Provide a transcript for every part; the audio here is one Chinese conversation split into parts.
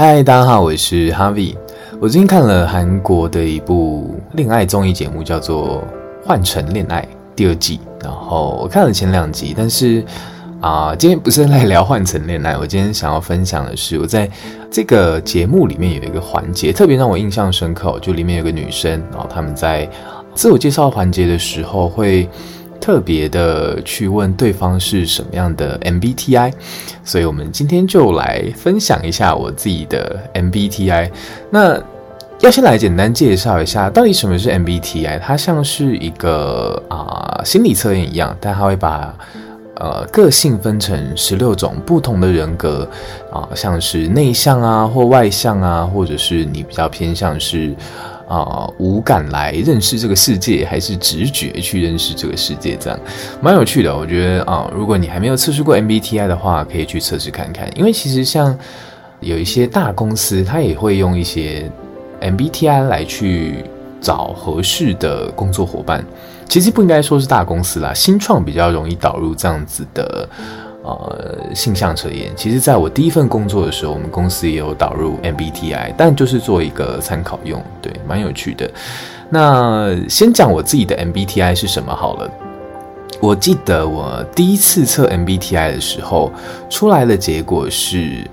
嗨，大家好，我是 Harvie。我最近看了韩国的一部恋爱综艺节目，叫做《换乘恋爱》第二季。然后我看了前两集，但是啊、今天不是来聊换乘恋爱。我今天想要分享的是，我在这个节目里面有一个环节特别让我印象深刻，就里面有个女生，然后他们在自我介绍环节的时候会。特别的去问对方是什么样的 MBTI，所以我们今天就来分享一下我自己的 MBTI。那要先来简单介绍一下，到底什么是 MBTI？它像是一个啊、心理测验一样，但它会把呃个性分成十六种不同的人格啊、像是内向啊或外向啊，或者是你比较偏向是。啊，五感来认识这个世界，还是直觉去认识这个世界？这样蛮有趣的。我觉得啊，如果你还没有测试过 MBTI 的话，可以去测试看看。因为其实像有一些大公司，它也会用一些 MBTI 来去找合适的工作伙伴。其实不应该说是大公司啦，新创比较容易导入这样子的。呃，性向测验，其实在我第一份工作的时候，我们公司也有导入 MBTI，但就是做一个参考用，对，蛮有趣的。那先讲我自己的 MBTI 是什么好了。我记得我第一次测 MBTI 的时候，出来的结果是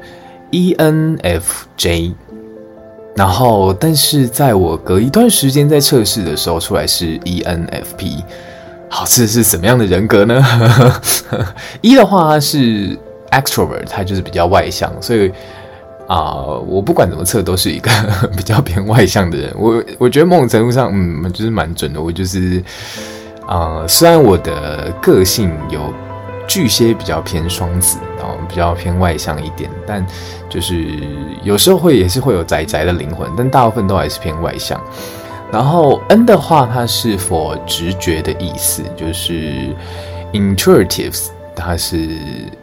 ENFJ，然后但是在我隔一段时间在测试的时候，出来是 ENFP。好，这是什么样的人格呢？一的话，是 extrovert，他就是比较外向，所以啊、我不管怎么测都是一个 比较偏外向的人。我我觉得某种程度上，嗯，就是蛮准的。我就是啊、呃，虽然我的个性有巨蟹比较偏双子，然后比较偏外向一点，但就是有时候会也是会有宅宅的灵魂，但大部分都还是偏外向。然后 N 的话，它是 for 直觉的意思，就是 intuitives，它是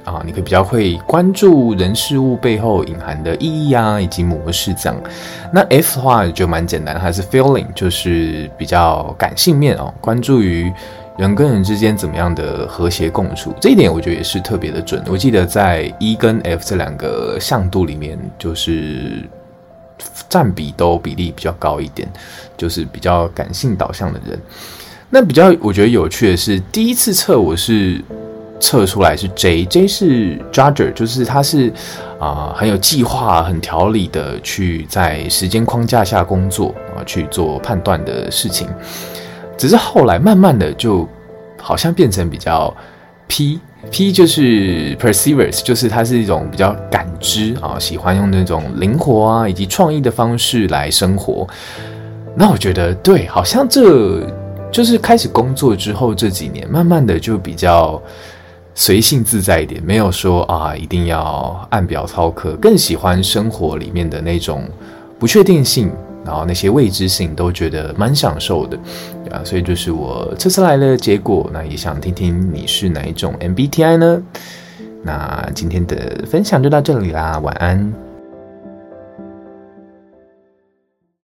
啊，你可比较会关注人事物背后隐含的意义啊，以及模式这样。那 F 的话就蛮简单，它是 feeling，就是比较感性面哦，关注于人跟人之间怎么样的和谐共处，这一点我觉得也是特别的准。我记得在 E 跟 F 这两个向度里面，就是。占比都比例比较高一点，就是比较感性导向的人。那比较我觉得有趣的是，第一次测我是测出来是 J，J 是 Judger，就是他是啊、很有计划、很条理的去在时间框架下工作啊去做判断的事情。只是后来慢慢的就好像变成比较 P。P 就是 perseverance，就是它是一种比较感知啊，喜欢用那种灵活啊以及创意的方式来生活。那我觉得对，好像这就是开始工作之后这几年，慢慢的就比较随性自在一点，没有说啊一定要按表操课，更喜欢生活里面的那种不确定性。然后那些未知性都觉得蛮享受的，啊，所以就是我这次来的结果。那也想听听你是哪一种 MBTI 呢？那今天的分享就到这里啦，晚安。